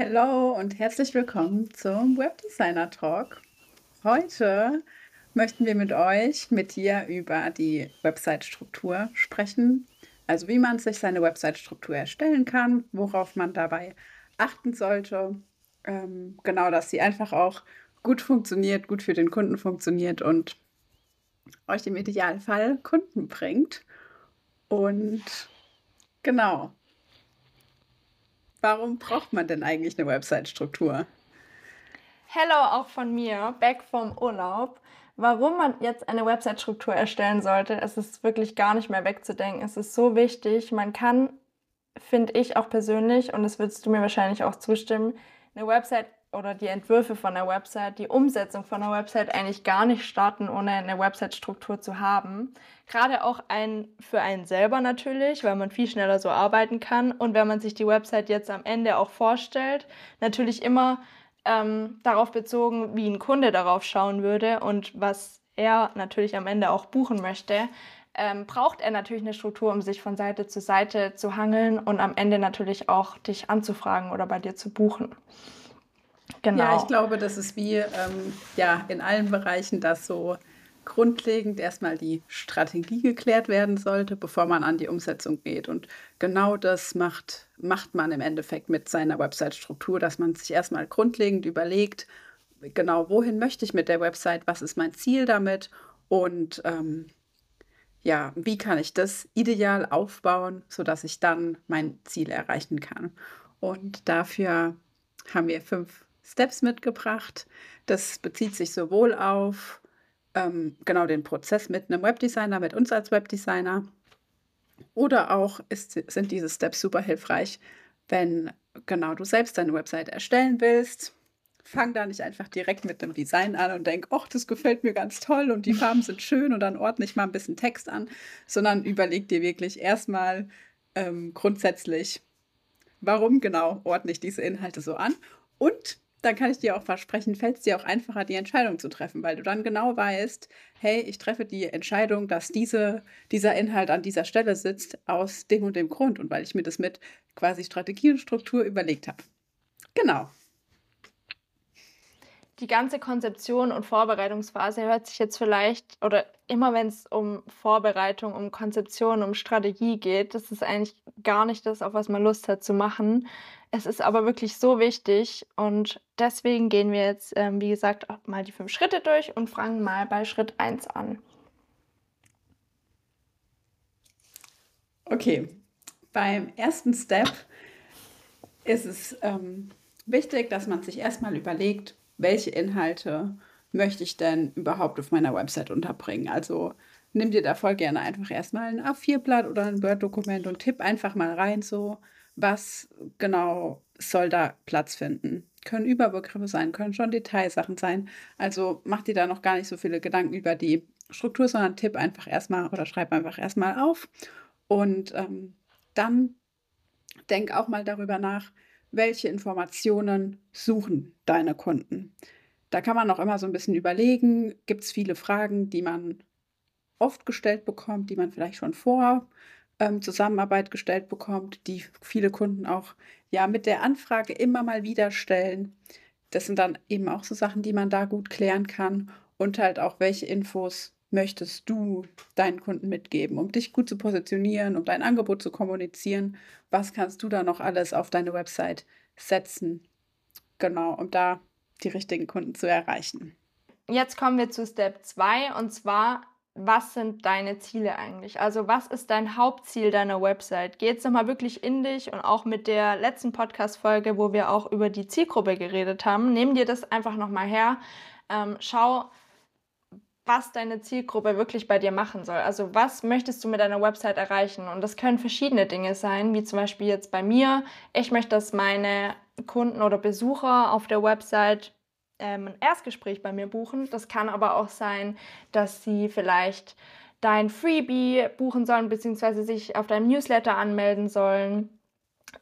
Hallo und herzlich willkommen zum Webdesigner Talk. Heute möchten wir mit euch, mit dir über die Website-Struktur sprechen. Also wie man sich seine Website-Struktur erstellen kann, worauf man dabei achten sollte. Ähm, genau, dass sie einfach auch gut funktioniert, gut für den Kunden funktioniert und euch im Idealfall Kunden bringt. Und genau, warum braucht man denn eigentlich eine Website-Struktur? Hello auch von mir, back vom Urlaub. Warum man jetzt eine Website-Struktur erstellen sollte, es ist wirklich gar nicht mehr wegzudenken. Es ist so wichtig. Man kann, finde ich auch persönlich, und das würdest du mir wahrscheinlich auch zustimmen, eine Website oder die Entwürfe von der Website, die Umsetzung von der Website eigentlich gar nicht starten, ohne eine Website-Struktur zu haben. Gerade auch ein, für einen selber natürlich, weil man viel schneller so arbeiten kann. Und wenn man sich die Website jetzt am Ende auch vorstellt, natürlich immer ähm, darauf bezogen, wie ein Kunde darauf schauen würde und was er natürlich am Ende auch buchen möchte. Ähm, braucht er natürlich eine Struktur, um sich von Seite zu Seite zu hangeln und am Ende natürlich auch dich anzufragen oder bei dir zu buchen. Genau. Ja, ich glaube, das ist wie ähm, ja, in allen Bereichen, dass so grundlegend erstmal die Strategie geklärt werden sollte, bevor man an die Umsetzung geht. Und genau das macht, macht man im Endeffekt mit seiner Website-Struktur, dass man sich erstmal grundlegend überlegt, genau wohin möchte ich mit der Website, was ist mein Ziel damit und ähm, ja, wie kann ich das ideal aufbauen, sodass ich dann mein Ziel erreichen kann. Und dafür haben wir fünf Steps mitgebracht. Das bezieht sich sowohl auf ähm, genau den Prozess mit einem Webdesigner, mit uns als Webdesigner, oder auch ist, sind diese Steps super hilfreich, wenn genau du selbst deine Website erstellen willst. Fang da nicht einfach direkt mit dem Design an und denk, ach, das gefällt mir ganz toll und die Farben sind schön und dann ordne ich mal ein bisschen Text an, sondern überleg dir wirklich erstmal ähm, grundsätzlich, warum genau ordne ich diese Inhalte so an und dann kann ich dir auch versprechen, fällt es dir auch einfacher, die Entscheidung zu treffen, weil du dann genau weißt, hey, ich treffe die Entscheidung, dass diese, dieser Inhalt an dieser Stelle sitzt, aus dem und dem Grund und weil ich mir das mit quasi Strategie und Struktur überlegt habe. Genau die ganze Konzeption und Vorbereitungsphase hört sich jetzt vielleicht, oder immer wenn es um Vorbereitung, um Konzeption, um Strategie geht, das ist eigentlich gar nicht das, auf was man Lust hat zu machen. Es ist aber wirklich so wichtig und deswegen gehen wir jetzt, ähm, wie gesagt, auch mal die fünf Schritte durch und fangen mal bei Schritt 1 an. Okay, beim ersten Step ist es ähm, wichtig, dass man sich erstmal überlegt, welche Inhalte möchte ich denn überhaupt auf meiner Website unterbringen. Also nimm dir da voll gerne einfach erstmal ein A4-Blatt oder ein Word-Dokument und tipp einfach mal rein, so was genau soll da Platz finden. Können Überbegriffe sein, können schon Detailsachen sein. Also mach dir da noch gar nicht so viele Gedanken über die Struktur, sondern tipp einfach erstmal oder schreib einfach erstmal auf. Und ähm, dann denk auch mal darüber nach, welche Informationen suchen deine Kunden. Da kann man auch immer so ein bisschen überlegen, gibt es viele Fragen, die man oft gestellt bekommt, die man vielleicht schon vor ähm, Zusammenarbeit gestellt bekommt, die viele Kunden auch ja mit der Anfrage immer mal wieder stellen. Das sind dann eben auch so Sachen, die man da gut klären kann und halt auch, welche Infos möchtest du deinen Kunden mitgeben, um dich gut zu positionieren, um dein Angebot zu kommunizieren? Was kannst du da noch alles auf deine Website setzen? Genau, um da die richtigen Kunden zu erreichen. Jetzt kommen wir zu Step 2 und zwar, was sind deine Ziele eigentlich? Also was ist dein Hauptziel deiner Website? Geh jetzt nochmal wirklich in dich und auch mit der letzten Podcast-Folge, wo wir auch über die Zielgruppe geredet haben, nimm dir das einfach nochmal her. Ähm, schau, was deine Zielgruppe wirklich bei dir machen soll. Also was möchtest du mit deiner Website erreichen? Und das können verschiedene Dinge sein, wie zum Beispiel jetzt bei mir. Ich möchte, dass meine Kunden oder Besucher auf der Website ähm, ein Erstgespräch bei mir buchen. Das kann aber auch sein, dass sie vielleicht dein Freebie buchen sollen, beziehungsweise sich auf deinem Newsletter anmelden sollen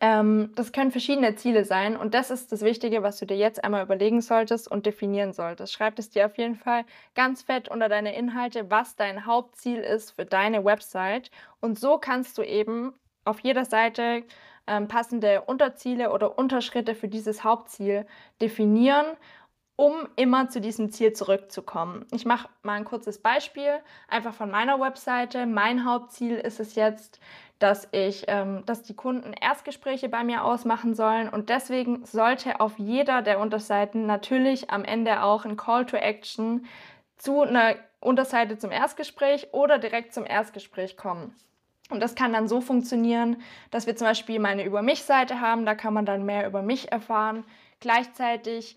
ähm, das können verschiedene Ziele sein und das ist das Wichtige, was du dir jetzt einmal überlegen solltest und definieren solltest. Schreib es dir auf jeden Fall ganz fett unter deine Inhalte, was dein Hauptziel ist für deine Website und so kannst du eben auf jeder Seite ähm, passende Unterziele oder Unterschritte für dieses Hauptziel definieren, um immer zu diesem Ziel zurückzukommen. Ich mache mal ein kurzes Beispiel, einfach von meiner Webseite. Mein Hauptziel ist es jetzt, dass ich, ähm, dass die Kunden Erstgespräche bei mir ausmachen sollen und deswegen sollte auf jeder der Unterseiten natürlich am Ende auch ein Call to Action zu einer Unterseite zum Erstgespräch oder direkt zum Erstgespräch kommen. Und das kann dann so funktionieren, dass wir zum Beispiel meine Über mich-Seite haben, da kann man dann mehr über mich erfahren. Gleichzeitig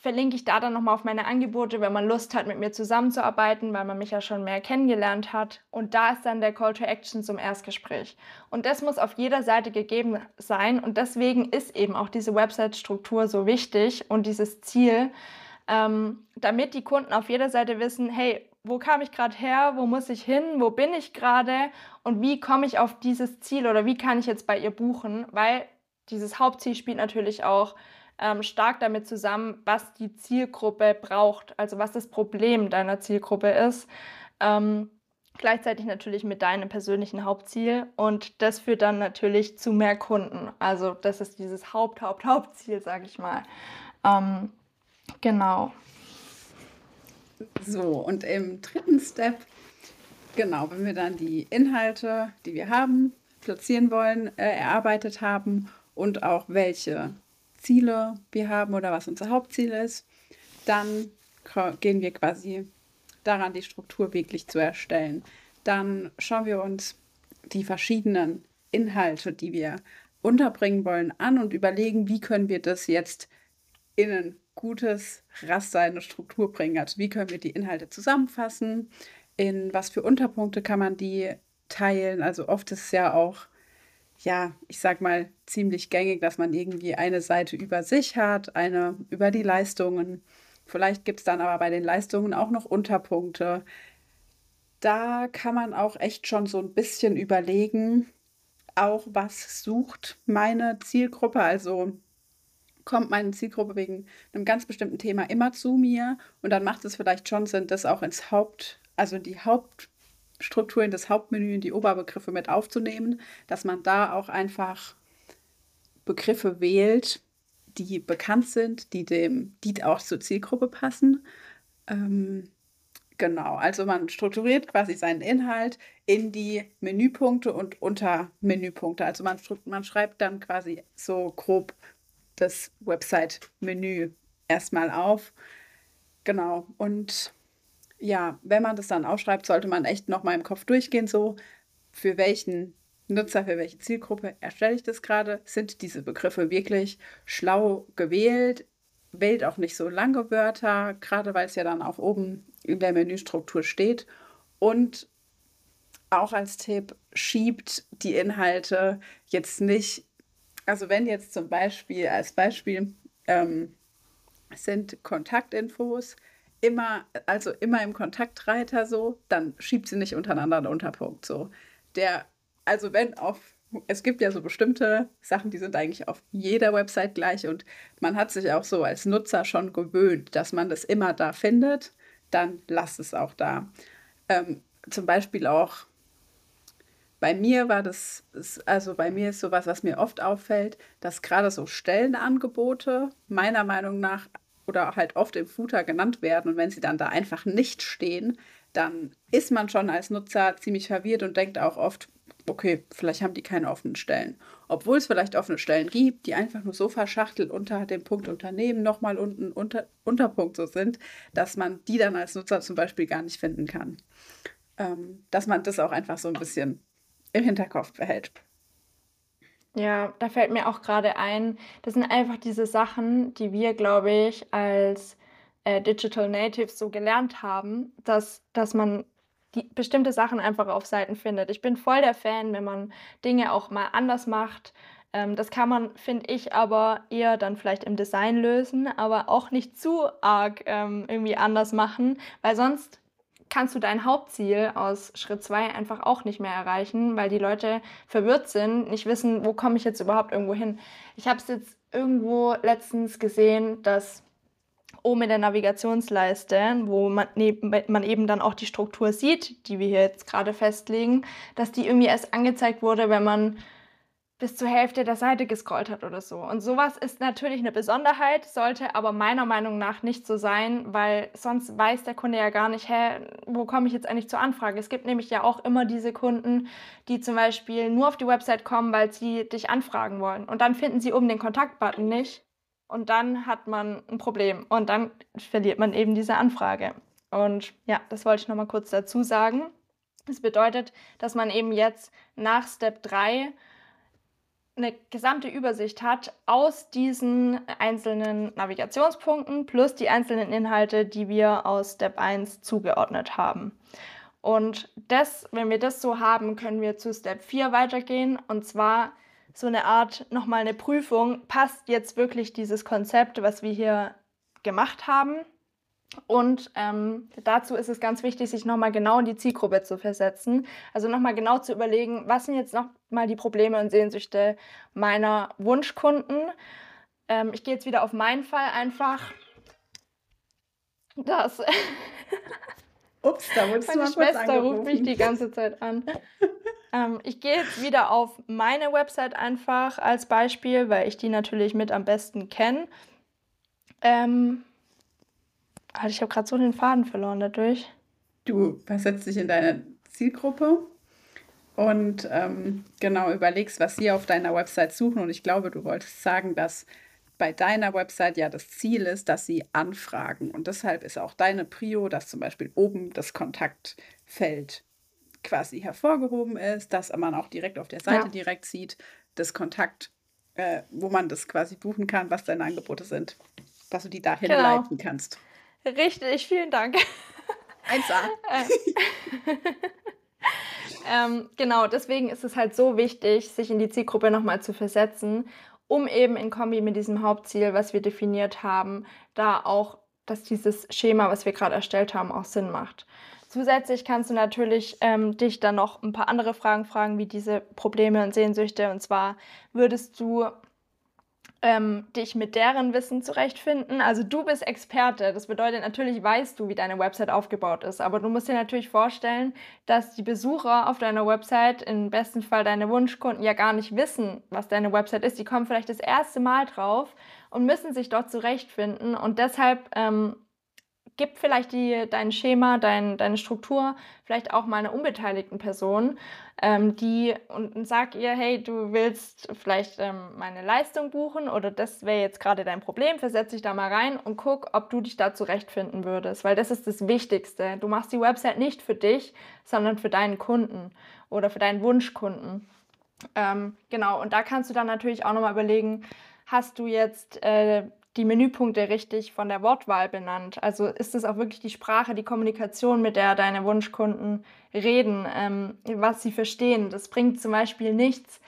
verlinke ich da dann nochmal auf meine Angebote, wenn man Lust hat, mit mir zusammenzuarbeiten, weil man mich ja schon mehr kennengelernt hat. Und da ist dann der Call to Action zum Erstgespräch. Und das muss auf jeder Seite gegeben sein. Und deswegen ist eben auch diese Website-Struktur so wichtig und dieses Ziel, ähm, damit die Kunden auf jeder Seite wissen, hey, wo kam ich gerade her, wo muss ich hin, wo bin ich gerade und wie komme ich auf dieses Ziel oder wie kann ich jetzt bei ihr buchen, weil dieses Hauptziel spielt natürlich auch ähm, stark damit zusammen, was die Zielgruppe braucht, also was das Problem deiner Zielgruppe ist. Ähm, gleichzeitig natürlich mit deinem persönlichen Hauptziel und das führt dann natürlich zu mehr Kunden. Also das ist dieses Haupt, Haupt, Hauptziel, sage ich mal. Ähm, genau. So, und im dritten Step, genau, wenn wir dann die Inhalte, die wir haben, platzieren wollen, äh, erarbeitet haben und auch welche Ziele wir haben oder was unser Hauptziel ist, dann gehen wir quasi daran, die Struktur wirklich zu erstellen. Dann schauen wir uns die verschiedenen Inhalte, die wir unterbringen wollen, an und überlegen, wie können wir das jetzt in ein gutes Raster, eine Struktur bringen. Also wie können wir die Inhalte zusammenfassen, in was für Unterpunkte kann man die teilen. Also oft ist es ja auch ja, ich sag mal, ziemlich gängig, dass man irgendwie eine Seite über sich hat, eine über die Leistungen. Vielleicht gibt es dann aber bei den Leistungen auch noch Unterpunkte. Da kann man auch echt schon so ein bisschen überlegen, auch was sucht meine Zielgruppe. Also kommt meine Zielgruppe wegen einem ganz bestimmten Thema immer zu mir und dann macht es vielleicht schon Sinn, das auch ins Haupt, also die Haupt Struktur in das Hauptmenü, in die Oberbegriffe mit aufzunehmen, dass man da auch einfach Begriffe wählt, die bekannt sind, die dem, die auch zur Zielgruppe passen. Ähm, genau, also man strukturiert quasi seinen Inhalt in die Menüpunkte und Untermenüpunkte. Also man, man schreibt dann quasi so grob das Website-Menü erstmal auf. Genau, und ja, wenn man das dann aufschreibt, sollte man echt nochmal im Kopf durchgehen, so für welchen Nutzer, für welche Zielgruppe erstelle ich das gerade? Sind diese Begriffe wirklich schlau gewählt? Wählt auch nicht so lange Wörter, gerade weil es ja dann auch oben in der Menüstruktur steht. Und auch als Tipp, schiebt die Inhalte jetzt nicht, also wenn jetzt zum Beispiel, als Beispiel, ähm, sind Kontaktinfos, immer, also immer im Kontaktreiter so, dann schiebt sie nicht untereinander einen Unterpunkt so. Der, also wenn auf, es gibt ja so bestimmte Sachen, die sind eigentlich auf jeder Website gleich und man hat sich auch so als Nutzer schon gewöhnt, dass man das immer da findet, dann lasst es auch da. Ähm, zum Beispiel auch bei mir war das, also bei mir ist sowas, was mir oft auffällt, dass gerade so Stellenangebote meiner Meinung nach oder halt oft im Footer genannt werden. Und wenn sie dann da einfach nicht stehen, dann ist man schon als Nutzer ziemlich verwirrt und denkt auch oft, okay, vielleicht haben die keine offenen Stellen. Obwohl es vielleicht offene Stellen gibt, die einfach nur so verschachtelt unter dem Punkt Unternehmen nochmal unten unter, Unterpunkt so sind, dass man die dann als Nutzer zum Beispiel gar nicht finden kann. Ähm, dass man das auch einfach so ein bisschen im Hinterkopf behält. Ja, da fällt mir auch gerade ein, das sind einfach diese Sachen, die wir, glaube ich, als äh, Digital Natives so gelernt haben, dass, dass man die bestimmte Sachen einfach auf Seiten findet. Ich bin voll der Fan, wenn man Dinge auch mal anders macht. Ähm, das kann man, finde ich, aber eher dann vielleicht im Design lösen, aber auch nicht zu arg ähm, irgendwie anders machen, weil sonst kannst du dein Hauptziel aus Schritt 2 einfach auch nicht mehr erreichen, weil die Leute verwirrt sind, nicht wissen, wo komme ich jetzt überhaupt irgendwo hin. Ich habe es jetzt irgendwo letztens gesehen, dass oben in der Navigationsleiste, wo man, man, eben dann auch die Struktur sieht, die wir hier jetzt gerade festlegen, dass die irgendwie erst angezeigt wurde, wenn man bis zur Hälfte der Seite gescrollt hat oder so. Und sowas ist natürlich eine Besonderheit, sollte aber meiner Meinung nach nicht so sein, weil sonst weiß der Kunde ja gar nicht, hä, wo komme ich jetzt eigentlich zur Anfrage? Es gibt nämlich ja auch immer diese Kunden, die zum Beispiel nur auf die Website kommen, weil sie dich anfragen wollen. Und dann finden sie oben den Kontaktbutton nicht. Und dann hat man ein Problem. Und dann verliert man eben diese Anfrage. Und ja, das wollte ich nochmal kurz dazu sagen. Das bedeutet, dass man eben jetzt nach Step 3 eine gesamte Übersicht hat aus diesen einzelnen Navigationspunkten plus die einzelnen Inhalte, die wir aus Step 1 zugeordnet haben. Und das, wenn wir das so haben, können wir zu Step 4 weitergehen. Und zwar so eine Art nochmal eine Prüfung, passt jetzt wirklich dieses Konzept, was wir hier gemacht haben, und ähm, dazu ist es ganz wichtig, sich nochmal genau in die Zielgruppe zu versetzen. Also nochmal genau zu überlegen, was sind jetzt nochmal die Probleme und Sehnsüchte meiner Wunschkunden. Ähm, ich gehe jetzt wieder auf meinen Fall einfach. Das. Ups, da wurdest Meine du mal Schwester ruft mich die ganze Zeit an. ähm, ich gehe jetzt wieder auf meine Website einfach als Beispiel, weil ich die natürlich mit am besten kenne. Ähm, Alter, ich habe gerade so den Faden verloren dadurch. Du versetzt dich in deine Zielgruppe und ähm, genau überlegst, was sie auf deiner Website suchen. Und ich glaube, du wolltest sagen, dass bei deiner Website ja das Ziel ist, dass sie anfragen. Und deshalb ist auch deine Prio, dass zum Beispiel oben das Kontaktfeld quasi hervorgehoben ist, dass man auch direkt auf der Seite ja. direkt sieht, das Kontakt, äh, wo man das quasi buchen kann, was deine Angebote sind, dass du die dahin genau. leiten kannst. Richtig, vielen Dank. 1A. ähm, genau, deswegen ist es halt so wichtig, sich in die Zielgruppe nochmal zu versetzen, um eben in Kombi mit diesem Hauptziel, was wir definiert haben, da auch, dass dieses Schema, was wir gerade erstellt haben, auch Sinn macht. Zusätzlich kannst du natürlich ähm, dich dann noch ein paar andere Fragen fragen, wie diese Probleme und Sehnsüchte. Und zwar würdest du ähm, dich mit deren Wissen zurechtfinden. Also du bist Experte. Das bedeutet, natürlich weißt du, wie deine Website aufgebaut ist. Aber du musst dir natürlich vorstellen, dass die Besucher auf deiner Website, im besten Fall deine Wunschkunden, ja gar nicht wissen, was deine Website ist. Die kommen vielleicht das erste Mal drauf und müssen sich dort zurechtfinden. Und deshalb ähm, gib vielleicht die, dein Schema, dein, deine Struktur vielleicht auch mal einer unbeteiligten Person, ähm, die und, und sag ihr, hey, du willst vielleicht ähm, meine Leistung buchen oder das wäre jetzt gerade dein Problem, versetz dich da mal rein und guck, ob du dich da zurechtfinden würdest, weil das ist das Wichtigste. Du machst die Website nicht für dich, sondern für deinen Kunden oder für deinen Wunschkunden. Ähm, genau, und da kannst du dann natürlich auch nochmal überlegen, hast du jetzt äh, die Menüpunkte richtig von der Wortwahl benannt? Also ist es auch wirklich die Sprache, die Kommunikation, mit der deine Wunschkunden reden, ähm, was sie verstehen? Das bringt zum Beispiel nichts,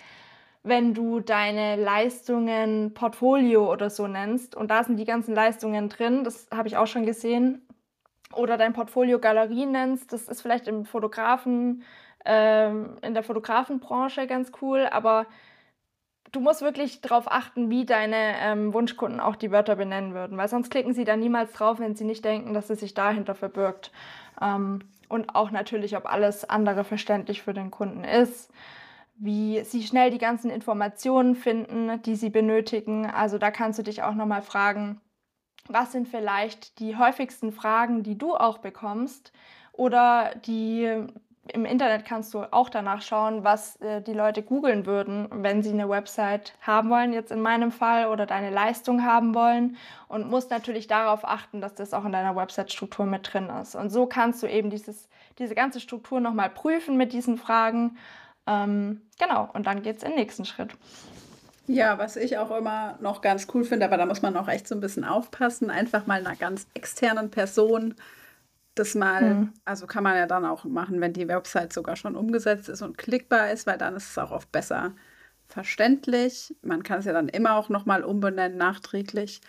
wenn du deine Leistungen Portfolio oder so nennst und da sind die ganzen Leistungen drin, das habe ich auch schon gesehen, oder dein Portfolio Galerie nennst, das ist vielleicht im Fotografen, ähm, in der Fotografenbranche ganz cool, aber du musst wirklich darauf achten, wie deine ähm, Wunschkunden auch die Wörter benennen würden, weil sonst klicken sie da niemals drauf, wenn sie nicht denken, dass es sich dahinter verbirgt. Ähm, und auch natürlich, ob alles andere verständlich für den Kunden ist, wie sie schnell die ganzen Informationen finden, die sie benötigen. Also da kannst du dich auch nochmal fragen, was sind vielleicht die häufigsten Fragen, die du auch bekommst oder die im Internet kannst du auch danach schauen, was äh, die Leute googeln würden, wenn sie eine Website haben wollen, jetzt in meinem Fall, oder deine Leistung haben wollen. Und musst natürlich darauf achten, dass das auch in deiner Website-Struktur mit drin ist. Und so kannst du eben dieses, diese ganze Struktur nochmal prüfen mit diesen Fragen. Ähm, genau, und dann geht es in den nächsten Schritt. Ja, was ich auch immer noch ganz cool finde, aber da muss man auch echt so ein bisschen aufpassen, einfach mal einer ganz externen Person das mal, mhm. also kann man ja dann auch machen, wenn die Website sogar schon umgesetzt ist und klickbar ist, weil dann ist es auch oft besser verständlich. Man kann es ja dann immer auch nochmal umbenennen, nachträglich.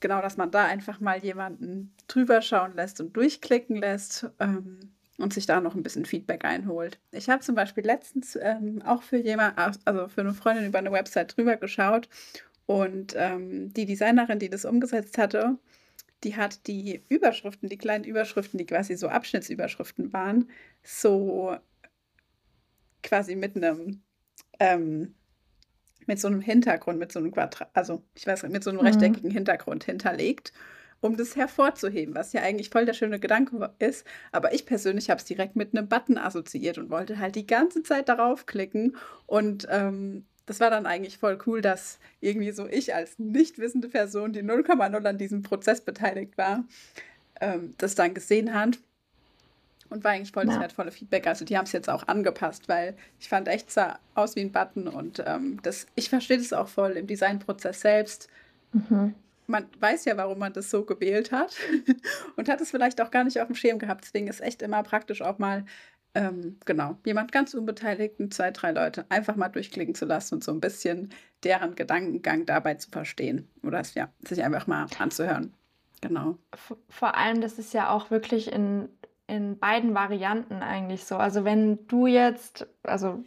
Genau, dass man da einfach mal jemanden drüber schauen lässt und durchklicken lässt ähm, und sich da noch ein bisschen Feedback einholt. Ich habe zum Beispiel letztens ähm, auch für jemand, also für eine Freundin über eine Website drüber geschaut und ähm, die Designerin, die das umgesetzt hatte, die hat die Überschriften, die kleinen Überschriften, die quasi so Abschnittsüberschriften waren, so quasi mit einem ähm, mit so einem Hintergrund, mit so einem Quadrat, also ich weiß nicht, mit so einem mhm. rechteckigen Hintergrund hinterlegt, um das hervorzuheben, was ja eigentlich voll der schöne Gedanke ist. Aber ich persönlich habe es direkt mit einem Button assoziiert und wollte halt die ganze Zeit darauf klicken. Und ähm, das war dann eigentlich voll cool, dass irgendwie so ich als nicht wissende Person, die 0,0 an diesem Prozess beteiligt war, ähm, das dann gesehen hat und war eigentlich voll das ja. wertvolle Feedback. Also die haben es jetzt auch angepasst, weil ich fand echt sah aus wie ein Button und ähm, das, ich verstehe das auch voll im Designprozess selbst. Mhm. Man weiß ja, warum man das so gewählt hat und hat es vielleicht auch gar nicht auf dem Schirm gehabt. Deswegen ist echt immer praktisch auch mal ähm, genau, jemand ganz Unbeteiligten, zwei, drei Leute einfach mal durchklicken zu lassen und so ein bisschen deren Gedankengang dabei zu verstehen oder ja, sich einfach mal anzuhören. Genau. Vor allem, das ist ja auch wirklich in in beiden Varianten eigentlich so. Also wenn du jetzt, also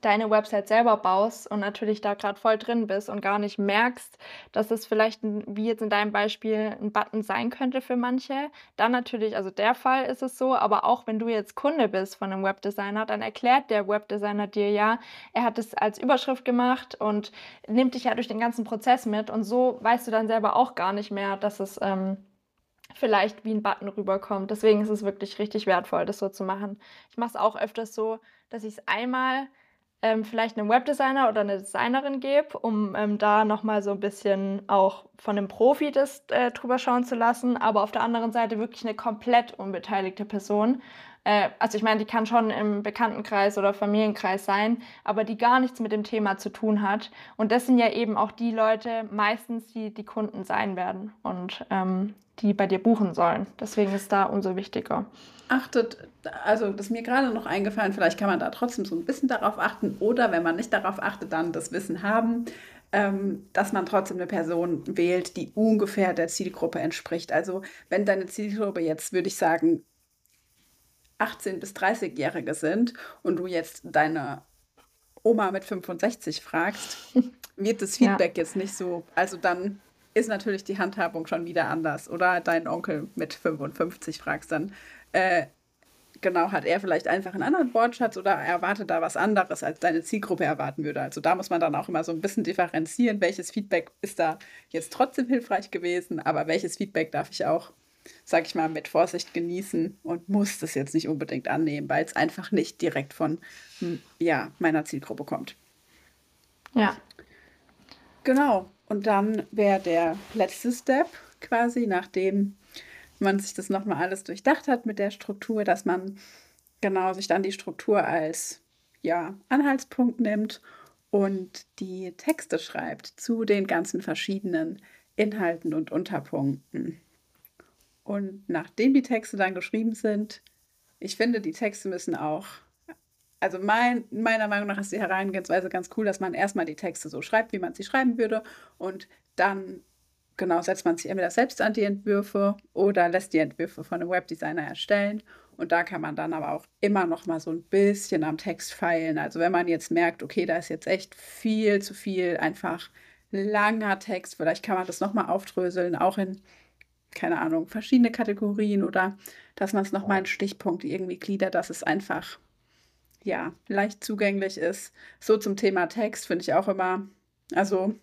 deine Website selber baust und natürlich da gerade voll drin bist und gar nicht merkst, dass es vielleicht, wie jetzt in deinem Beispiel, ein Button sein könnte für manche, dann natürlich, also der Fall ist es so, aber auch wenn du jetzt Kunde bist von einem Webdesigner, dann erklärt der Webdesigner dir ja, er hat es als Überschrift gemacht und nimmt dich ja durch den ganzen Prozess mit und so weißt du dann selber auch gar nicht mehr, dass es ähm, vielleicht wie ein Button rüberkommt. Deswegen ist es wirklich richtig wertvoll, das so zu machen. Ich mache es auch öfters so, dass ich es einmal ähm, vielleicht einem Webdesigner oder einer Designerin gebe, um ähm, da nochmal so ein bisschen auch von einem Profi das äh, drüber schauen zu lassen, aber auf der anderen Seite wirklich eine komplett unbeteiligte Person. Äh, also ich meine, die kann schon im Bekanntenkreis oder Familienkreis sein, aber die gar nichts mit dem Thema zu tun hat. Und das sind ja eben auch die Leute meistens, die die Kunden sein werden. Und ähm, die bei dir buchen sollen. Deswegen ist da umso wichtiger. Achtet, also das ist mir gerade noch eingefallen, vielleicht kann man da trotzdem so ein bisschen darauf achten oder wenn man nicht darauf achtet, dann das Wissen haben, ähm, dass man trotzdem eine Person wählt, die ungefähr der Zielgruppe entspricht. Also wenn deine Zielgruppe jetzt, würde ich sagen, 18- bis 30-Jährige sind und du jetzt deine Oma mit 65 fragst, wird das Feedback ja. jetzt nicht so, also dann ist natürlich die Handhabung schon wieder anders. Oder dein Onkel mit 55 fragst dann, äh, genau, hat er vielleicht einfach einen anderen Wortschatz oder erwartet da was anderes, als deine Zielgruppe erwarten würde. Also da muss man dann auch immer so ein bisschen differenzieren, welches Feedback ist da jetzt trotzdem hilfreich gewesen, aber welches Feedback darf ich auch, sag ich mal, mit Vorsicht genießen und muss das jetzt nicht unbedingt annehmen, weil es einfach nicht direkt von hm, ja, meiner Zielgruppe kommt. Ja. Genau. Und dann wäre der letzte Step quasi, nachdem man sich das nochmal alles durchdacht hat mit der Struktur, dass man genau sich dann die Struktur als ja, Anhaltspunkt nimmt und die Texte schreibt zu den ganzen verschiedenen Inhalten und Unterpunkten. Und nachdem die Texte dann geschrieben sind, ich finde, die Texte müssen auch also mein, meiner Meinung nach ist die Herangehensweise ganz cool, dass man erstmal die Texte so schreibt, wie man sie schreiben würde und dann genau setzt man sich entweder selbst an die Entwürfe oder lässt die Entwürfe von einem Webdesigner erstellen und da kann man dann aber auch immer noch mal so ein bisschen am Text feilen. Also wenn man jetzt merkt, okay, da ist jetzt echt viel zu viel einfach langer Text, vielleicht kann man das noch mal aufdröseln, auch in keine Ahnung, verschiedene Kategorien oder dass man es noch mal in Stichpunkte irgendwie gliedert, dass es einfach ja, leicht zugänglich ist. So zum Thema Text finde ich auch immer, also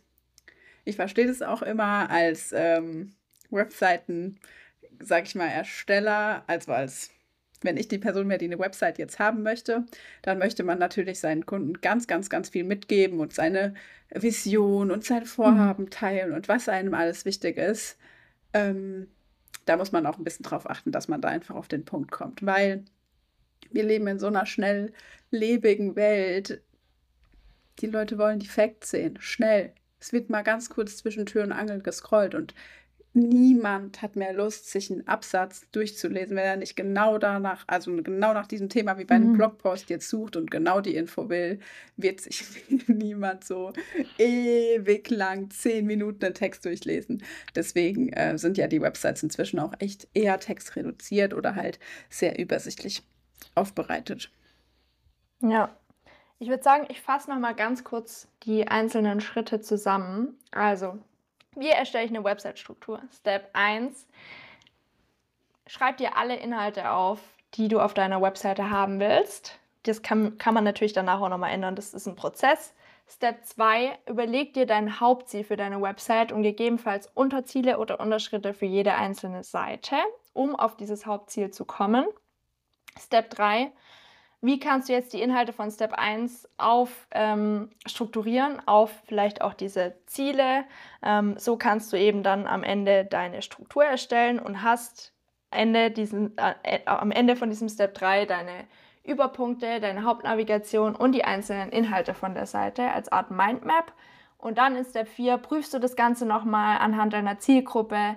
ich verstehe das auch immer als ähm, Webseiten, sag ich mal, Ersteller, also als wenn ich die Person wäre, die eine Website jetzt haben möchte, dann möchte man natürlich seinen Kunden ganz, ganz, ganz viel mitgeben und seine Vision und sein Vorhaben mhm. teilen und was einem alles wichtig ist. Ähm, da muss man auch ein bisschen drauf achten, dass man da einfach auf den Punkt kommt, weil wir leben in so einer schnelllebigen Welt. Die Leute wollen die Facts sehen, schnell. Es wird mal ganz kurz zwischen Tür und Angel gescrollt und niemand hat mehr Lust, sich einen Absatz durchzulesen, wenn er nicht genau danach, also genau nach diesem Thema wie bei einem mhm. Blogpost jetzt sucht und genau die Info will, wird sich niemand so ewig lang zehn Minuten den Text durchlesen. Deswegen äh, sind ja die Websites inzwischen auch echt eher textreduziert oder halt sehr übersichtlich aufbereitet. Ja, ich würde sagen, ich fasse noch mal ganz kurz die einzelnen Schritte zusammen. Also, wie erstelle ich eine Website-Struktur? Step 1. Schreib dir alle Inhalte auf, die du auf deiner Webseite haben willst. Das kann, kann man natürlich danach auch nochmal ändern. Das ist ein Prozess. Step 2, überleg dir dein Hauptziel für deine Website und gegebenenfalls Unterziele oder Unterschritte für jede einzelne Seite, um auf dieses Hauptziel zu kommen. Step 3, wie kannst du jetzt die Inhalte von Step 1 auf ähm, strukturieren, auf vielleicht auch diese Ziele. Ähm, so kannst du eben dann am Ende deine Struktur erstellen und hast Ende diesen, äh, am Ende von diesem Step 3 deine Überpunkte, deine Hauptnavigation und die einzelnen Inhalte von der Seite als Art Mindmap. Und dann in Step 4 prüfst du das Ganze nochmal anhand deiner Zielgruppe,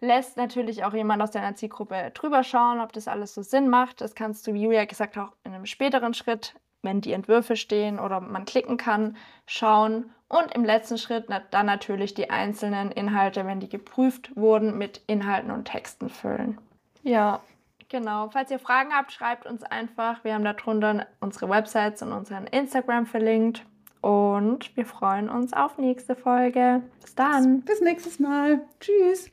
lässt natürlich auch jemand aus deiner Zielgruppe drüber schauen, ob das alles so Sinn macht. Das kannst du, wie Julia gesagt auch in einem späteren Schritt, wenn die Entwürfe stehen oder man klicken kann, schauen. Und im letzten Schritt dann natürlich die einzelnen Inhalte, wenn die geprüft wurden, mit Inhalten und Texten füllen. Ja, genau. Falls ihr Fragen habt, schreibt uns einfach. Wir haben darunter unsere Websites und unseren Instagram verlinkt. Und wir freuen uns auf nächste Folge. Bis dann. Bis nächstes Mal. Tschüss.